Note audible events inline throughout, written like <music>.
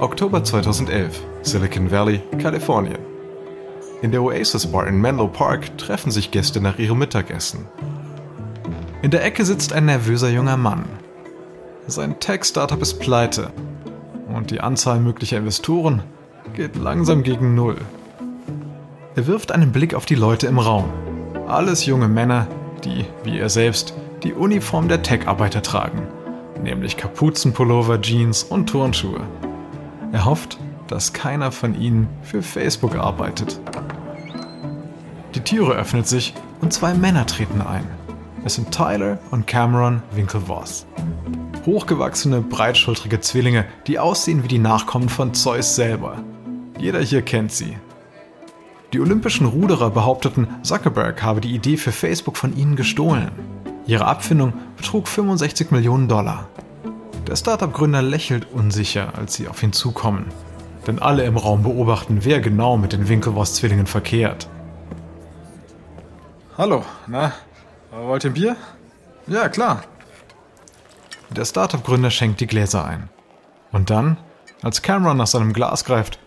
Oktober 2011, Silicon Valley, Kalifornien. In der Oasis Bar in Menlo Park treffen sich Gäste nach ihrem Mittagessen. In der Ecke sitzt ein nervöser junger Mann. Sein Tech-Startup ist pleite und die Anzahl möglicher Investoren geht langsam gegen Null. Er wirft einen Blick auf die Leute im Raum. Alles junge Männer, die, wie er selbst, die Uniform der Tech-Arbeiter tragen, nämlich Kapuzenpullover, Jeans und Turnschuhe. Er hofft, dass keiner von ihnen für Facebook arbeitet. Die Türe öffnet sich und zwei Männer treten ein. Es sind Tyler und Cameron Winklevoss. Hochgewachsene, breitschultrige Zwillinge, die aussehen wie die Nachkommen von Zeus selber. Jeder hier kennt sie. Die olympischen Ruderer behaupteten, Zuckerberg habe die Idee für Facebook von ihnen gestohlen. Ihre Abfindung betrug 65 Millionen Dollar. Der Startup-Gründer lächelt unsicher, als sie auf ihn zukommen. Denn alle im Raum beobachten, wer genau mit den Winklevoss-Zwillingen verkehrt. Hallo, na, wollt ihr ein Bier? Ja, klar. Der Startup-Gründer schenkt die Gläser ein. Und dann, als Cameron nach seinem Glas greift,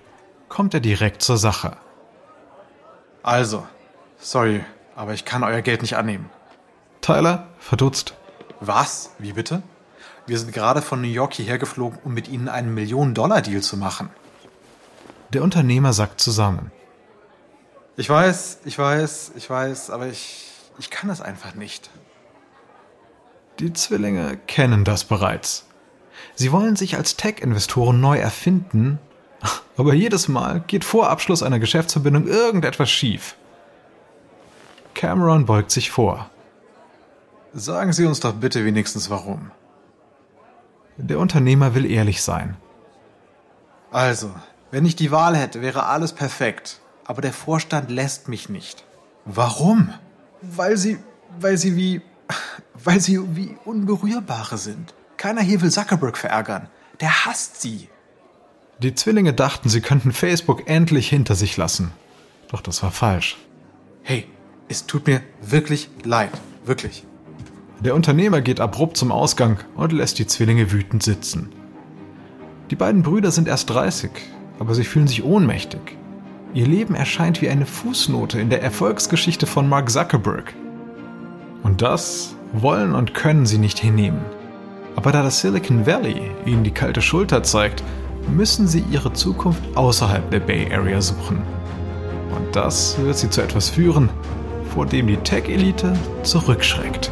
kommt er direkt zur Sache. Also, sorry, aber ich kann euer Geld nicht annehmen. Tyler verdutzt. Was? Wie bitte? Wir sind gerade von New York hierher geflogen, um mit Ihnen einen Millionen-Dollar-Deal zu machen. Der Unternehmer sackt zusammen. Ich weiß, ich weiß, ich weiß, aber ich, ich kann es einfach nicht. Die Zwillinge kennen das bereits. Sie wollen sich als Tech-Investoren neu erfinden, <laughs> aber jedes Mal geht vor Abschluss einer Geschäftsverbindung irgendetwas schief. Cameron beugt sich vor. Sagen Sie uns doch bitte wenigstens warum. Der Unternehmer will ehrlich sein. Also, wenn ich die Wahl hätte, wäre alles perfekt. Aber der Vorstand lässt mich nicht. Warum? Weil sie, weil sie wie, <laughs> weil sie wie Unberührbare sind. Keiner hier will Zuckerberg verärgern. Der hasst sie. Die Zwillinge dachten, sie könnten Facebook endlich hinter sich lassen. Doch das war falsch. Hey, es tut mir wirklich leid. Wirklich. Der Unternehmer geht abrupt zum Ausgang und lässt die Zwillinge wütend sitzen. Die beiden Brüder sind erst 30, aber sie fühlen sich ohnmächtig. Ihr Leben erscheint wie eine Fußnote in der Erfolgsgeschichte von Mark Zuckerberg. Und das wollen und können sie nicht hinnehmen. Aber da das Silicon Valley ihnen die kalte Schulter zeigt, müssen sie ihre Zukunft außerhalb der Bay Area suchen. Und das wird sie zu etwas führen, vor dem die Tech-Elite zurückschreckt.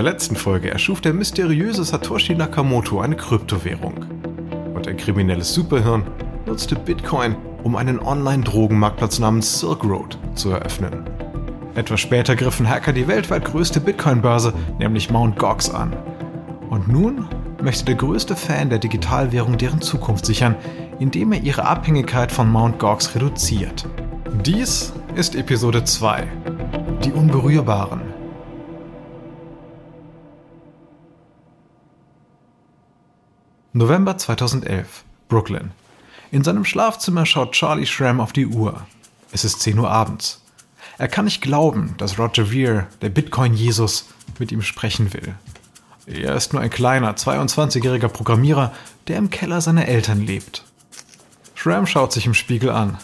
Der letzten Folge erschuf der mysteriöse Satoshi Nakamoto eine Kryptowährung. Und ein kriminelles Superhirn nutzte Bitcoin, um einen Online-Drogenmarktplatz namens Silk Road zu eröffnen. Etwas später griffen Hacker die weltweit größte Bitcoin-Börse, nämlich Mt. Gox, an. Und nun möchte der größte Fan der Digitalwährung deren Zukunft sichern, indem er ihre Abhängigkeit von Mt. Gox reduziert. Dies ist Episode 2. Die Unberührbaren. November 2011, Brooklyn. In seinem Schlafzimmer schaut Charlie Schramm auf die Uhr. Es ist 10 Uhr abends. Er kann nicht glauben, dass Roger Ver, der Bitcoin-Jesus, mit ihm sprechen will. Er ist nur ein kleiner, 22-jähriger Programmierer, der im Keller seiner Eltern lebt. Schramm schaut sich im Spiegel an.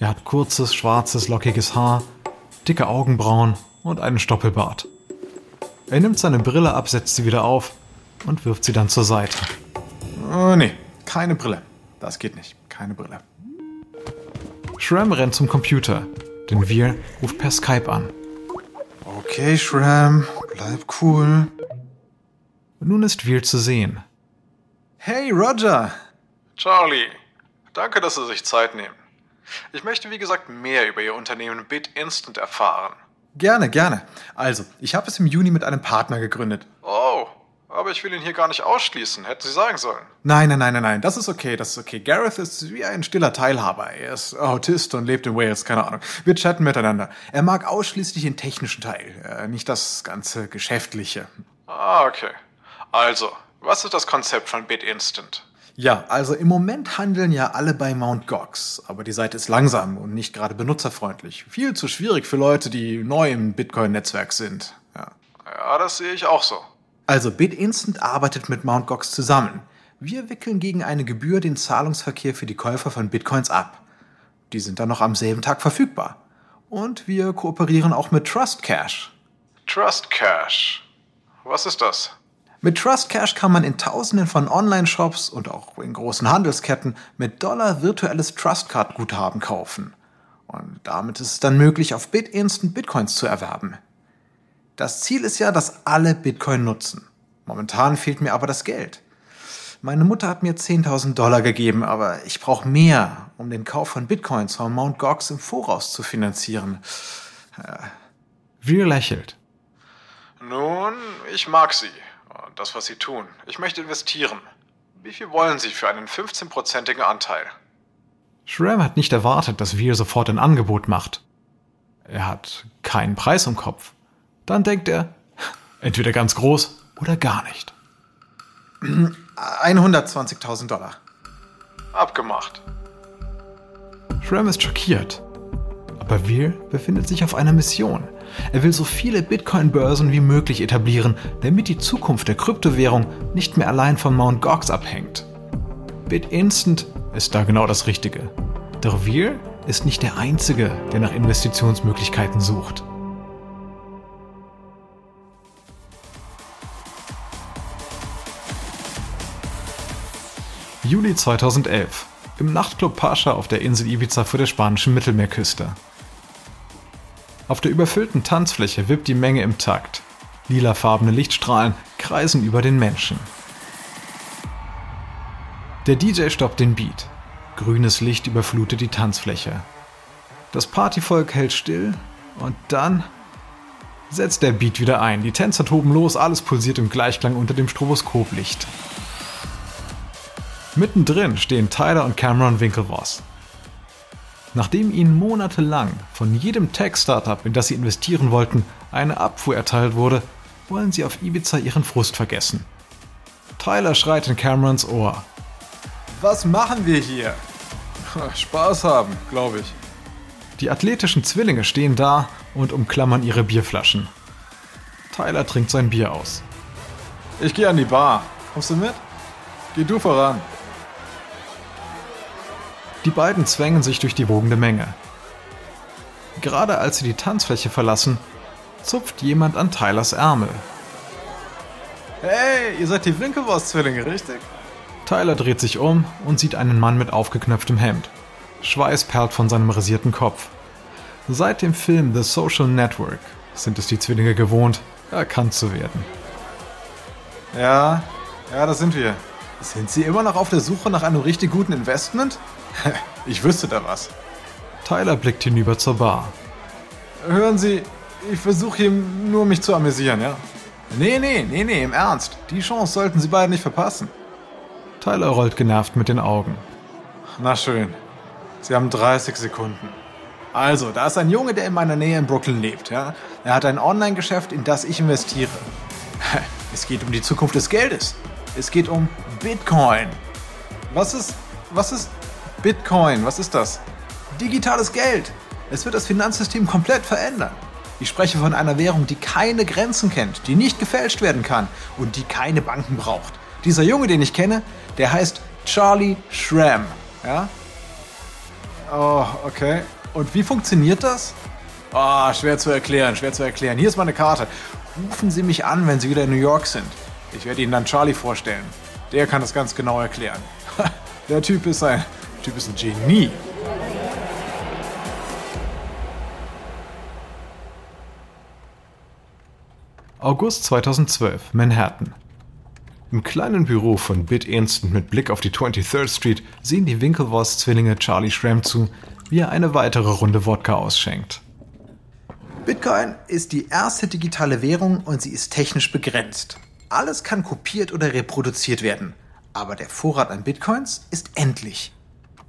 Er hat kurzes, schwarzes, lockiges Haar, dicke Augenbrauen und einen Stoppelbart. Er nimmt seine Brille ab, setzt sie wieder auf und wirft sie dann zur Seite. Oh, nee, keine Brille. Das geht nicht. Keine Brille. Shram rennt zum Computer, denn wir ruft per Skype an. Okay, Shram, bleib cool. Nun ist Veer zu sehen. Hey, Roger! Charlie, danke, dass Sie sich Zeit nehmen. Ich möchte, wie gesagt, mehr über Ihr Unternehmen BitInstant erfahren. Gerne, gerne. Also, ich habe es im Juni mit einem Partner gegründet. Oh, aber ich will ihn hier gar nicht ausschließen. Hätten Sie sagen sollen. Nein, nein, nein, nein, nein, das ist okay, das ist okay. Gareth ist wie ein stiller Teilhaber. Er ist Autist und lebt in Wales, keine Ahnung. Wir chatten miteinander. Er mag ausschließlich den technischen Teil, äh, nicht das ganze Geschäftliche. Ah, okay. Also, was ist das Konzept von BitInstant? Ja, also im Moment handeln ja alle bei Mt. Gox, aber die Seite ist langsam und nicht gerade benutzerfreundlich. Viel zu schwierig für Leute, die neu im Bitcoin-Netzwerk sind. Ja. Ja, das sehe ich auch so. Also BitInstant arbeitet mit Mt. Gox zusammen. Wir wickeln gegen eine Gebühr den Zahlungsverkehr für die Käufer von Bitcoins ab. Die sind dann noch am selben Tag verfügbar. Und wir kooperieren auch mit Trust Cash. Trust Cash. Was ist das? Mit Trust Cash kann man in tausenden von Online-Shops und auch in großen Handelsketten mit Dollar virtuelles Trustcard-Guthaben kaufen. Und damit ist es dann möglich, auf BitInstant Bitcoins zu erwerben. Das Ziel ist ja, dass alle Bitcoin nutzen. Momentan fehlt mir aber das Geld. Meine Mutter hat mir 10.000 Dollar gegeben, aber ich brauche mehr, um den Kauf von Bitcoins von Mt. Gox im Voraus zu finanzieren. Wir lächelt. Nun, ich mag Sie. Und das, was Sie tun. Ich möchte investieren. Wie viel wollen Sie für einen 15-prozentigen Anteil? Schramm hat nicht erwartet, dass Wir sofort ein Angebot macht. Er hat keinen Preis im Kopf. Dann denkt er, entweder ganz groß oder gar nicht. 120.000 Dollar. Abgemacht. Schramm ist schockiert. Aber Wir befindet sich auf einer Mission. Er will so viele Bitcoin-Börsen wie möglich etablieren, damit die Zukunft der Kryptowährung nicht mehr allein von Mt. Gox abhängt. BitInstant ist da genau das Richtige. Doch Wir ist nicht der Einzige, der nach Investitionsmöglichkeiten sucht. Juli 2011. Im Nachtclub Pascha auf der Insel Ibiza vor der spanischen Mittelmeerküste. Auf der überfüllten Tanzfläche wippt die Menge im Takt. Lilafarbene Lichtstrahlen kreisen über den Menschen. Der DJ stoppt den Beat. Grünes Licht überflutet die Tanzfläche. Das Partyvolk hält still und dann setzt der Beat wieder ein. Die Tänzer toben los, alles pulsiert im Gleichklang unter dem Stroboskoplicht. Mittendrin stehen Tyler und Cameron Winklevoss. Nachdem ihnen monatelang von jedem Tech-Startup, in das sie investieren wollten, eine Abfuhr erteilt wurde, wollen sie auf Ibiza ihren Frust vergessen. Tyler schreit in Camerons Ohr. Was machen wir hier? Spaß haben, glaube ich. Die athletischen Zwillinge stehen da und umklammern ihre Bierflaschen. Tyler trinkt sein Bier aus. Ich gehe an die Bar. Kommst du mit? Geh du voran. Die beiden zwängen sich durch die wogende Menge. Gerade als sie die Tanzfläche verlassen, zupft jemand an Tylers Ärmel. Hey, ihr seid die Winklevoss-Zwillinge, richtig? Tyler dreht sich um und sieht einen Mann mit aufgeknöpftem Hemd. Schweiß perlt von seinem rasierten Kopf. Seit dem Film The Social Network sind es die Zwillinge gewohnt, erkannt zu werden. Ja, ja, das sind wir. Sind Sie immer noch auf der Suche nach einem richtig guten Investment? <laughs> Ich wüsste da was. Tyler blickt hinüber zur Bar. Hören Sie, ich versuche hier nur mich zu amüsieren, ja? Nee, nee, nee, nee, im Ernst. Die Chance sollten Sie beide nicht verpassen. Tyler rollt genervt mit den Augen. Na schön. Sie haben 30 Sekunden. Also, da ist ein Junge, der in meiner Nähe in Brooklyn lebt, ja? Er hat ein Online-Geschäft, in das ich investiere. <laughs> Es geht um die Zukunft des Geldes. Es geht um Bitcoin. Was ist, was ist Bitcoin? Was ist das? Digitales Geld. Es wird das Finanzsystem komplett verändern. Ich spreche von einer Währung, die keine Grenzen kennt, die nicht gefälscht werden kann und die keine Banken braucht. Dieser Junge, den ich kenne, der heißt Charlie Schramm. Ja? Oh, okay. Und wie funktioniert das? Oh, schwer zu erklären, schwer zu erklären. Hier ist meine Karte. Rufen Sie mich an, wenn Sie wieder in New York sind. Ich werde Ihnen dann Charlie vorstellen. Der kann das ganz genau erklären. <laughs> Der Typ ist ein, Typ ist ein Genie. August 2012, Manhattan. Im kleinen Büro von BitInstant mit Blick auf die 23rd Street sehen die Winklevoss-Zwillinge Charlie Schramm zu, wie er eine weitere Runde Wodka ausschenkt. Bitcoin ist die erste digitale Währung und sie ist technisch begrenzt. Alles kann kopiert oder reproduziert werden. Aber der Vorrat an Bitcoins ist endlich.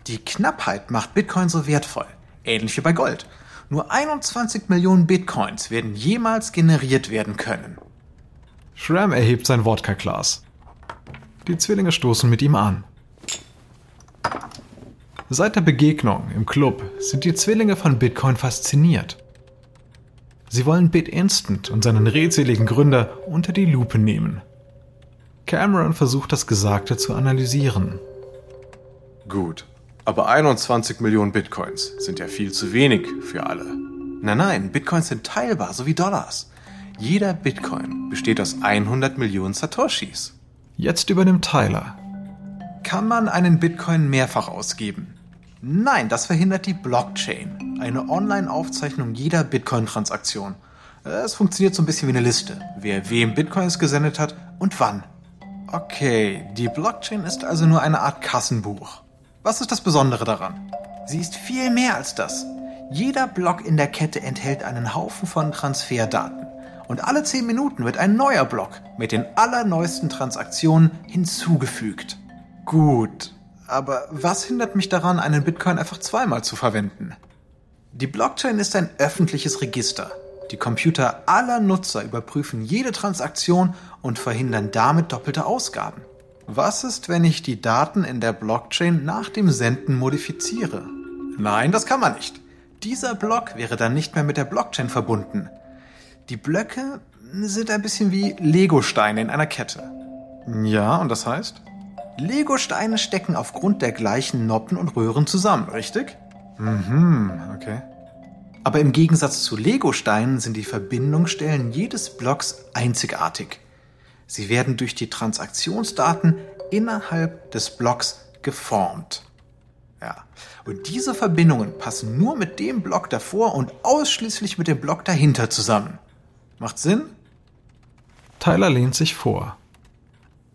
Die Knappheit macht Bitcoin so wertvoll. Ähnlich wie bei Gold. Nur 21 Millionen Bitcoins werden jemals generiert werden können. Shram erhebt sein Wodka-Glas. Die Zwillinge stoßen mit ihm an. Seit der Begegnung im Club sind die Zwillinge von Bitcoin fasziniert. Sie wollen BitInstant und seinen redseligen Gründer unter die Lupe nehmen. Cameron versucht das Gesagte zu analysieren. Gut, aber 21 Millionen Bitcoins sind ja viel zu wenig für alle. Nein, nein, Bitcoins sind teilbar, so wie Dollars. Jeder Bitcoin besteht aus 100 Millionen Satoshis. Jetzt übernimmt Tyler. Kann man einen Bitcoin mehrfach ausgeben? Nein, das verhindert die Blockchain, eine Online-Aufzeichnung jeder Bitcoin-Transaktion. Es funktioniert so ein bisschen wie eine Liste, wer wem Bitcoins gesendet hat und wann. Okay, die Blockchain ist also nur eine Art Kassenbuch. Was ist das Besondere daran? Sie ist viel mehr als das. Jeder Block in der Kette enthält einen Haufen von Transferdaten. Und alle 10 Minuten wird ein neuer Block mit den allerneuesten Transaktionen hinzugefügt. Gut, aber was hindert mich daran, einen Bitcoin einfach zweimal zu verwenden? Die Blockchain ist ein öffentliches Register. Die Computer aller Nutzer überprüfen jede Transaktion und verhindern damit doppelte Ausgaben. Was ist, wenn ich die Daten in der Blockchain nach dem Senden modifiziere? Nein, das kann man nicht. Dieser Block wäre dann nicht mehr mit der Blockchain verbunden. Die Blöcke sind ein bisschen wie Legosteine in einer Kette. Ja, und das heißt? Lego-Steine stecken aufgrund der gleichen Noppen und Röhren zusammen, richtig? Mhm, okay. Aber im Gegensatz zu Lego-Steinen sind die Verbindungsstellen jedes Blocks einzigartig. Sie werden durch die Transaktionsdaten innerhalb des Blocks geformt. Ja. Und diese Verbindungen passen nur mit dem Block davor und ausschließlich mit dem Block dahinter zusammen. Macht Sinn? Tyler lehnt sich vor.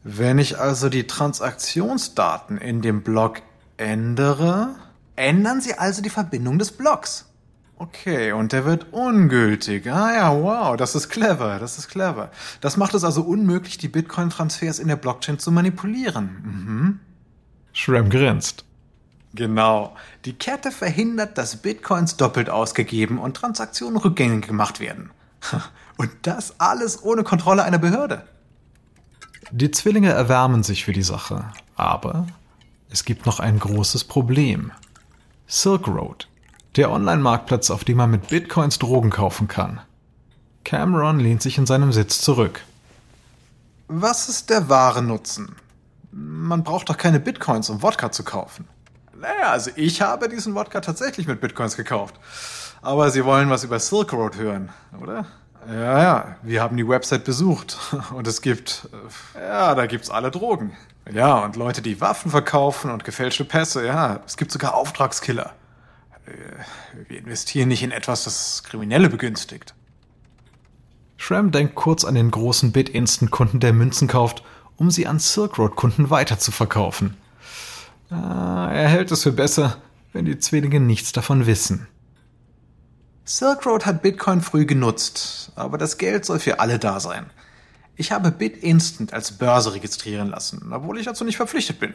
Wenn ich also die Transaktionsdaten in dem Block ändere, ändern sie also die Verbindung des Blocks. Okay, und der wird ungültig. Ah ja, wow, das ist clever, das ist clever. Das macht es also unmöglich, die Bitcoin-Transfers in der Blockchain zu manipulieren. Mhm. Shram grinst. Genau. Die Kette verhindert, dass Bitcoins doppelt ausgegeben und Transaktionen rückgängig gemacht werden. <laughs> Und das alles ohne Kontrolle einer Behörde. Die Zwillinge erwärmen sich für die Sache, aber es gibt noch ein großes Problem. Silk Road, der Online-Marktplatz, auf dem man mit Bitcoins Drogen kaufen kann. Cameron lehnt sich in seinem Sitz zurück. Was ist der wahre Nutzen? Man braucht doch keine Bitcoins, um Wodka zu kaufen. Naja, also ich habe diesen Wodka tatsächlich mit Bitcoins gekauft. Aber Sie wollen was über Silk Road hören, oder? Ja, ja, wir haben die Website besucht <laughs> und es gibt, ja, da gibt's alle Drogen. Ja, und Leute, die Waffen verkaufen und gefälschte Pässe, ja, es gibt sogar Auftragskiller. Äh, wir investieren nicht in etwas, das Kriminelle begünstigt. Shram denkt kurz an den großen Bit-Instant-Kunden, der Münzen kauft, um sie an Silk Road-Kunden weiterzuverkaufen. Ah, er hält es für besser, wenn die Zwillinge nichts davon wissen. Silk Road hat Bitcoin früh genutzt, aber das Geld soll für alle da sein. Ich habe BitInstant als Börse registrieren lassen, obwohl ich dazu nicht verpflichtet bin.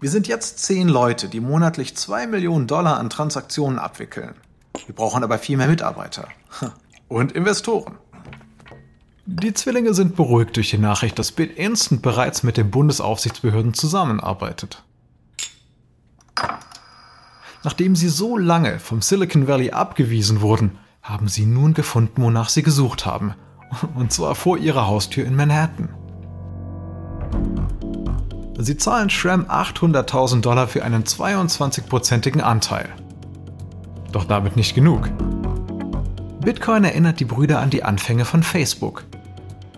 Wir sind jetzt zehn Leute, die monatlich zwei Millionen Dollar an Transaktionen abwickeln. Wir brauchen aber viel mehr Mitarbeiter. <laughs> Und Investoren. Die Zwillinge sind beruhigt durch die Nachricht, dass BitInstant bereits mit den Bundesaufsichtsbehörden zusammenarbeitet. Nachdem sie so lange vom Silicon Valley abgewiesen wurden, haben sie nun gefunden, wonach sie gesucht haben. <laughs> Und zwar vor ihrer Haustür in Manhattan. Sie zahlen Schramm 800.000 Dollar für einen 22-prozentigen Anteil. Doch damit nicht genug. Bitcoin erinnert die Brüder an die Anfänge von Facebook.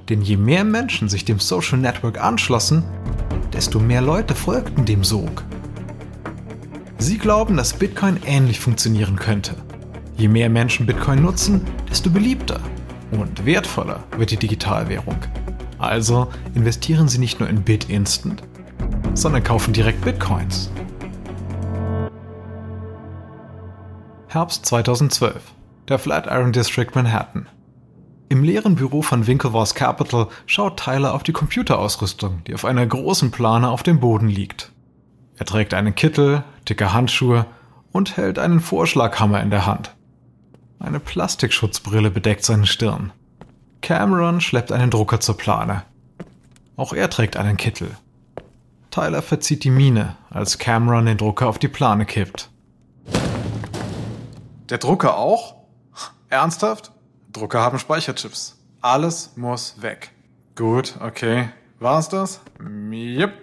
Denn je mehr Menschen sich dem Social Network anschlossen, desto mehr Leute folgten dem Sog. Sie glauben, dass Bitcoin ähnlich funktionieren könnte. Je mehr Menschen Bitcoin nutzen, desto beliebter und wertvoller wird die Digitalwährung. Also investieren Sie nicht nur in BitInstant, sondern kaufen direkt Bitcoins. Herbst 2012. der Flatiron District Manhattan. Im leeren Büro von Winklevoss Capital schaut Tyler auf die Computerausrüstung, die auf einer großen Plane auf dem Boden liegt. Er trägt einen Kittel, dicke Handschuhe und hält einen Vorschlaghammer in der Hand. Eine Plastikschutzbrille bedeckt seine Stirn. Cameron schleppt einen Drucker zur Plane. Auch er trägt einen Kittel. Tyler verzieht die Miene, als Cameron den Drucker auf die Plane kippt. Der Drucker auch? Ernsthaft? Drucker haben Speicherchips. Alles muss weg. Gut, okay. War's das? Yep.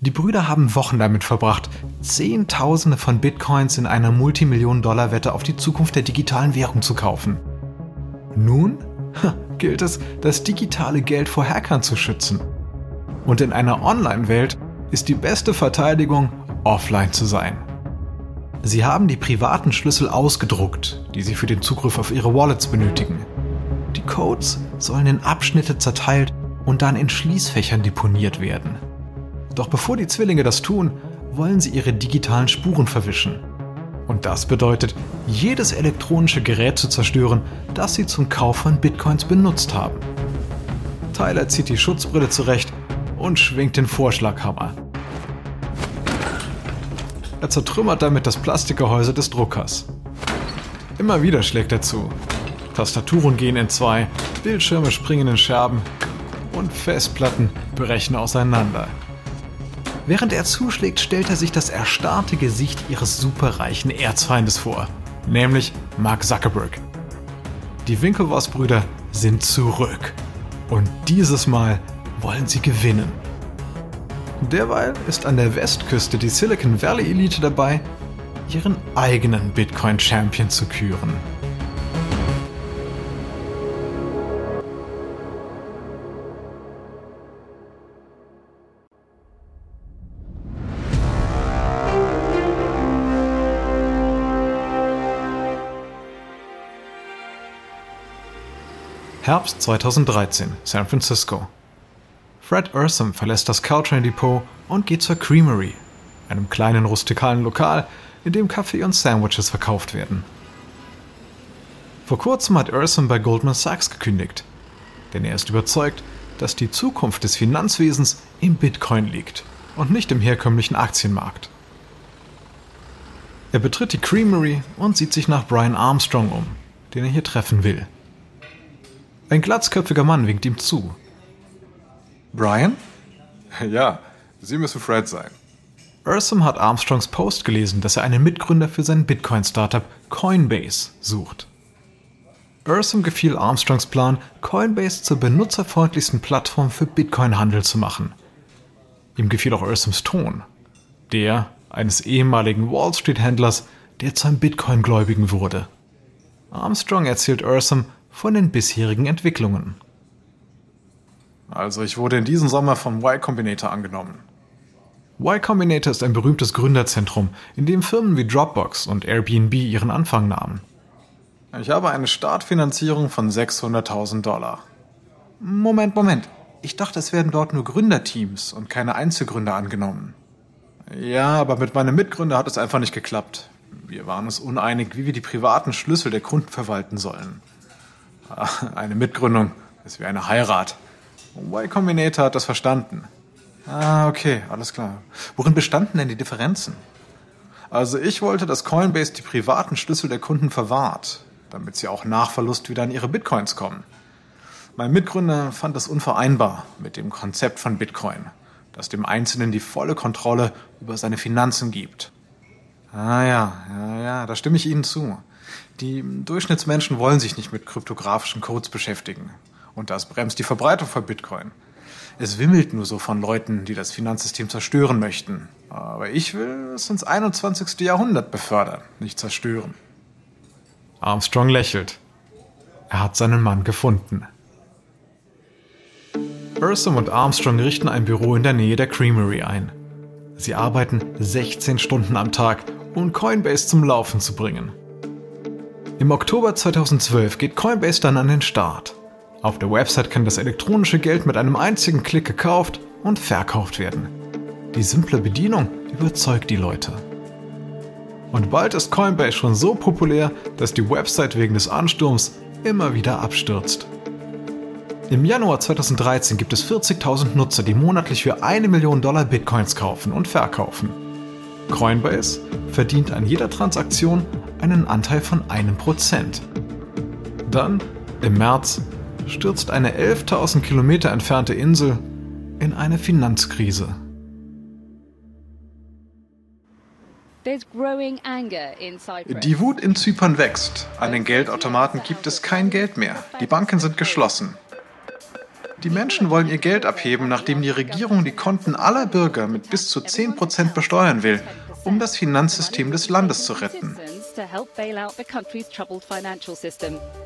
Die Brüder haben Wochen damit verbracht, Zehntausende von Bitcoins in einer Multimillionen-Dollar-Wette auf die Zukunft der digitalen Währung zu kaufen. Nun gilt es, das digitale Geld vor Hackern zu schützen. Und in einer Online-Welt ist die beste Verteidigung, offline zu sein. Sie haben die privaten Schlüssel ausgedruckt, die Sie für den Zugriff auf Ihre Wallets benötigen. Die Codes sollen in Abschnitte zerteilt und dann in Schließfächern deponiert werden. Doch bevor die Zwillinge das tun, wollen sie ihre digitalen Spuren verwischen. Und das bedeutet, jedes elektronische Gerät zu zerstören, das sie zum Kauf von Bitcoins benutzt haben. Tyler zieht die Schutzbrille zurecht und schwingt den Vorschlaghammer. Er zertrümmert damit das Plastikgehäuse des Druckers. Immer wieder schlägt er zu. Tastaturen gehen in zwei, Bildschirme springen in Scherben und Festplatten brechen auseinander. Während er zuschlägt, stellt er sich das erstarrte Gesicht ihres superreichen Erzfeindes vor, nämlich Mark Zuckerberg. Die Winklevoss-Brüder sind zurück. Und dieses Mal wollen sie gewinnen. Derweil ist an der Westküste die Silicon Valley Elite dabei, ihren eigenen Bitcoin Champion zu küren. Herbst 2013, San Francisco. Fred Ursum verlässt das Caltrain Depot und geht zur Creamery, einem kleinen rustikalen Lokal, in dem Kaffee und Sandwiches verkauft werden. Vor kurzem hat Ursum bei Goldman Sachs gekündigt, denn er ist überzeugt, dass die Zukunft des Finanzwesens im Bitcoin liegt und nicht im herkömmlichen Aktienmarkt. Er betritt die Creamery und sieht sich nach Brian Armstrong um, den er hier treffen will. Ein glatzköpfiger Mann winkt ihm zu. Brian? <laughs> Ja, Sie müssen Fred sein. Ursum hat Armstrongs Post gelesen, dass er einen Mitgründer für sein Bitcoin-Startup Coinbase sucht. Ursum gefiel Armstrongs Plan, Coinbase zur benutzerfreundlichsten Plattform für Bitcoin-Handel zu machen. Ihm gefiel auch Ursums Ton. Der eines ehemaligen Wall Street-Händlers, der zu einem Bitcoin-Gläubigen wurde. Armstrong erzählt Ursum, von den bisherigen Entwicklungen. Also ich wurde in diesem Sommer vom Y Combinator angenommen. Y Combinator ist ein berühmtes Gründerzentrum, in dem Firmen wie Dropbox und Airbnb ihren Anfang nahmen. Ich habe eine Startfinanzierung von 600.000 Dollar. Moment, Moment. Ich dachte, es werden dort nur Gründerteams und keine Einzelgründer angenommen. Ja, aber mit meinem Mitgründer hat es einfach nicht geklappt. Wir waren uns uneinig, wie wir die privaten Schlüssel der Kunden verwalten sollen. Eine Mitgründung ist wie eine Heirat. Y Combinator hat das verstanden. Ah, okay, alles klar. Worin bestanden denn die Differenzen? Also ich wollte, dass Coinbase die privaten Schlüssel der Kunden verwahrt, damit sie auch nach Verlust wieder an ihre Bitcoins kommen. Mein Mitgründer fand das unvereinbar mit dem Konzept von Bitcoin, das dem Einzelnen die volle Kontrolle über seine Finanzen gibt. Ah ja, ja, ja, da stimme ich Ihnen zu. Die Durchschnittsmenschen wollen sich nicht mit kryptografischen Codes beschäftigen. Und das bremst die Verbreitung von Bitcoin. Es wimmelt nur so von Leuten, die das Finanzsystem zerstören möchten. Aber ich will es ins 21. Jahrhundert befördern, nicht zerstören. Armstrong lächelt. Er hat seinen Mann gefunden. Ursum und Armstrong richten ein Büro in der Nähe der Creamery ein. Sie arbeiten 16 Stunden am Tag, um Coinbase zum Laufen zu bringen. Im Oktober 2012 geht Coinbase dann an den Start. Auf der Website kann das elektronische Geld mit einem einzigen Klick gekauft und verkauft werden. Die simple Bedienung überzeugt die Leute. Und bald ist Coinbase schon so populär, dass die Website wegen des Ansturms immer wieder abstürzt. Im Januar 2013 gibt es 40.000 Nutzer, die monatlich für eine Million Dollar Bitcoins kaufen und verkaufen. Coinbase verdient an jeder Transaktion einen Anteil von einem Prozent. Dann, im März, stürzt eine 11.000 Kilometer entfernte Insel in eine Finanzkrise. Die Wut in Zypern wächst. An den Geldautomaten gibt es kein Geld mehr. Die Banken sind geschlossen. Die Menschen wollen ihr Geld abheben, nachdem die Regierung die Konten aller Bürger mit bis zu 10% besteuern will, um das Finanzsystem des Landes zu retten.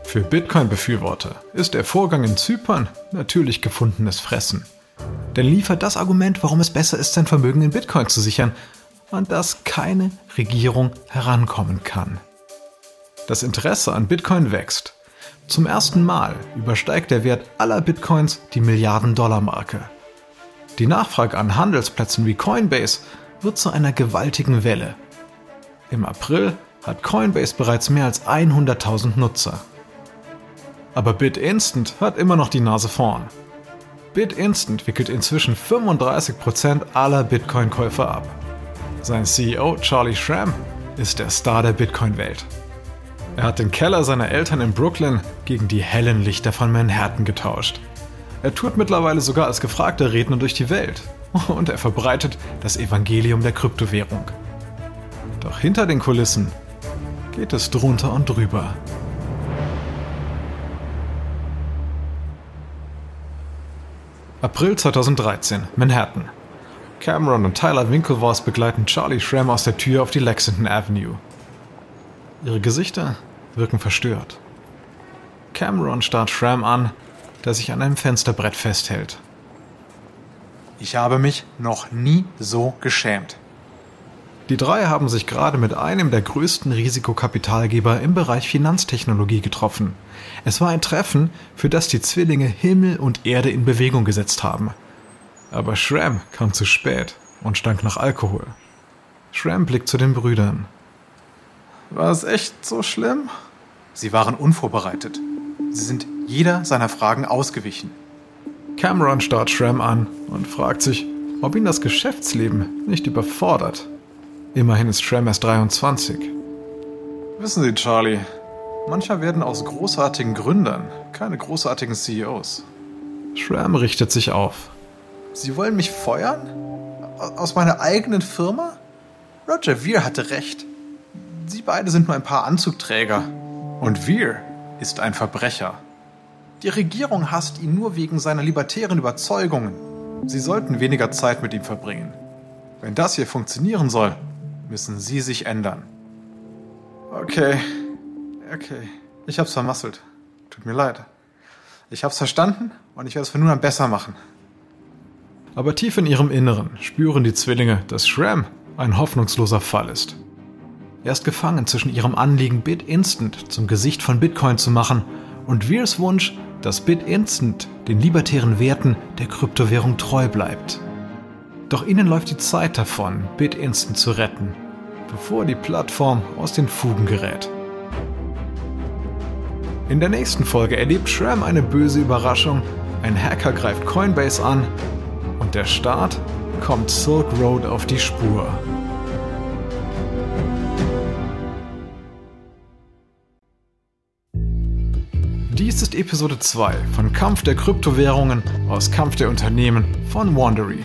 Für Bitcoin-Befürworter ist der Vorgang in Zypern natürlich gefundenes Fressen. Denn liefert das Argument, warum es besser ist, sein Vermögen in Bitcoin zu sichern, an das keine Regierung herankommen kann. Das Interesse an Bitcoin wächst. Zum ersten Mal übersteigt der Wert aller Bitcoins die Milliarden-Dollar-Marke. Die Nachfrage an Handelsplätzen wie Coinbase wird zu einer gewaltigen Welle. Im April hat Coinbase bereits mehr als 100.000 Nutzer. Aber BitInstant hat immer noch die Nase vorn. BitInstant wickelt inzwischen 35% aller Bitcoin-Käufer ab. Sein CEO Charlie Schramm ist der Star der Bitcoin-Welt. Er hat den Keller seiner Eltern in Brooklyn gegen die hellen Lichter von Manhattan getauscht. Er tourt mittlerweile sogar als gefragter Redner durch die Welt und er verbreitet das Evangelium der Kryptowährung. Doch hinter den Kulissen geht es drunter und drüber. April 2013, Manhattan. Cameron und Tyler Winklevoss begleiten Charlie Schramm aus der Tür auf die Lexington Avenue. Ihre Gesichter wirken verstört. Cameron starrt Schramm an, der sich an einem Fensterbrett festhält. Ich habe mich noch nie so geschämt. Die drei haben sich gerade mit einem der größten Risikokapitalgeber im Bereich Finanztechnologie getroffen. Es war ein Treffen, für das die Zwillinge Himmel und Erde in Bewegung gesetzt haben. Aber Schramm kam zu spät und stank nach Alkohol. Schramm blickt zu den Brüdern. War es echt so schlimm? Sie waren unvorbereitet. Sie sind jeder seiner Fragen ausgewichen. Cameron starrt Schramm an und fragt sich, ob ihn das Geschäftsleben nicht überfordert. Immerhin ist Schramm erst 23. Wissen Sie, Charlie, mancher werden aus großartigen Gründern keine großartigen CEOs. Schramm richtet sich auf. Sie wollen mich feuern? Aus meiner eigenen Firma? Roger Weir hatte recht. Sie beide sind nur ein paar Anzugträger. Und Weir ist ein Verbrecher. Die Regierung hasst ihn nur wegen seiner libertären Überzeugungen. Sie sollten weniger Zeit mit ihm verbringen. Wenn das hier funktionieren soll, müssen Sie sich ändern. Okay, okay. Ich hab's vermasselt. Tut mir leid. Ich hab's verstanden und ich werde es von nun an besser machen. Aber tief in ihrem Inneren spüren die Zwillinge, dass Shram ein hoffnungsloser Fall ist. Er ist gefangen zwischen ihrem Anliegen, BitInstant zum Gesicht von Bitcoin zu machen und Weirs Wunsch, dass BitInstant den libertären Werten der Kryptowährung treu bleibt. Doch ihnen läuft die Zeit davon, BitInstant zu retten, bevor die Plattform aus den Fugen gerät. In der nächsten Folge erlebt Shram eine böse Überraschung, ein Hacker greift Coinbase an und der Staat kommt Silk Road auf die Spur. Dies ist Episode 2 von Kampf der Kryptowährungen aus Kampf der Unternehmen von Wandery.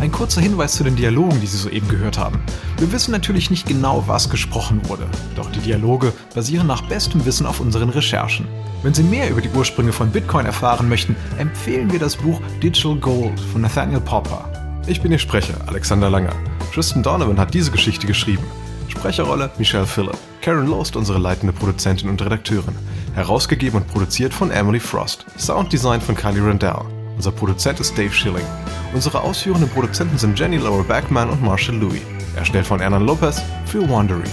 Ein kurzer Hinweis zu den Dialogen, die Sie soeben gehört haben. Wir wissen natürlich nicht genau, was gesprochen wurde, doch die Dialoge basieren nach bestem Wissen auf unseren Recherchen. Wenn Sie mehr über die Ursprünge von Bitcoin erfahren möchten, empfehlen wir das Buch Digital Gold von Nathaniel Popper. Ich bin Ihr Sprecher, Alexander Langer. Tristan Donovan hat diese Geschichte geschrieben. Sprecherrolle Michelle Phillip. Karen Lost, unsere leitende Produzentin und Redakteurin. Herausgegeben und produziert von Emily Frost. Sounddesign von Kylie Randell. Unser Produzent ist Dave Schilling. Unsere ausführenden Produzenten sind Jenny Laura Backman und Marshall Louis. Erstellt von Hernan Lopez für Wandery.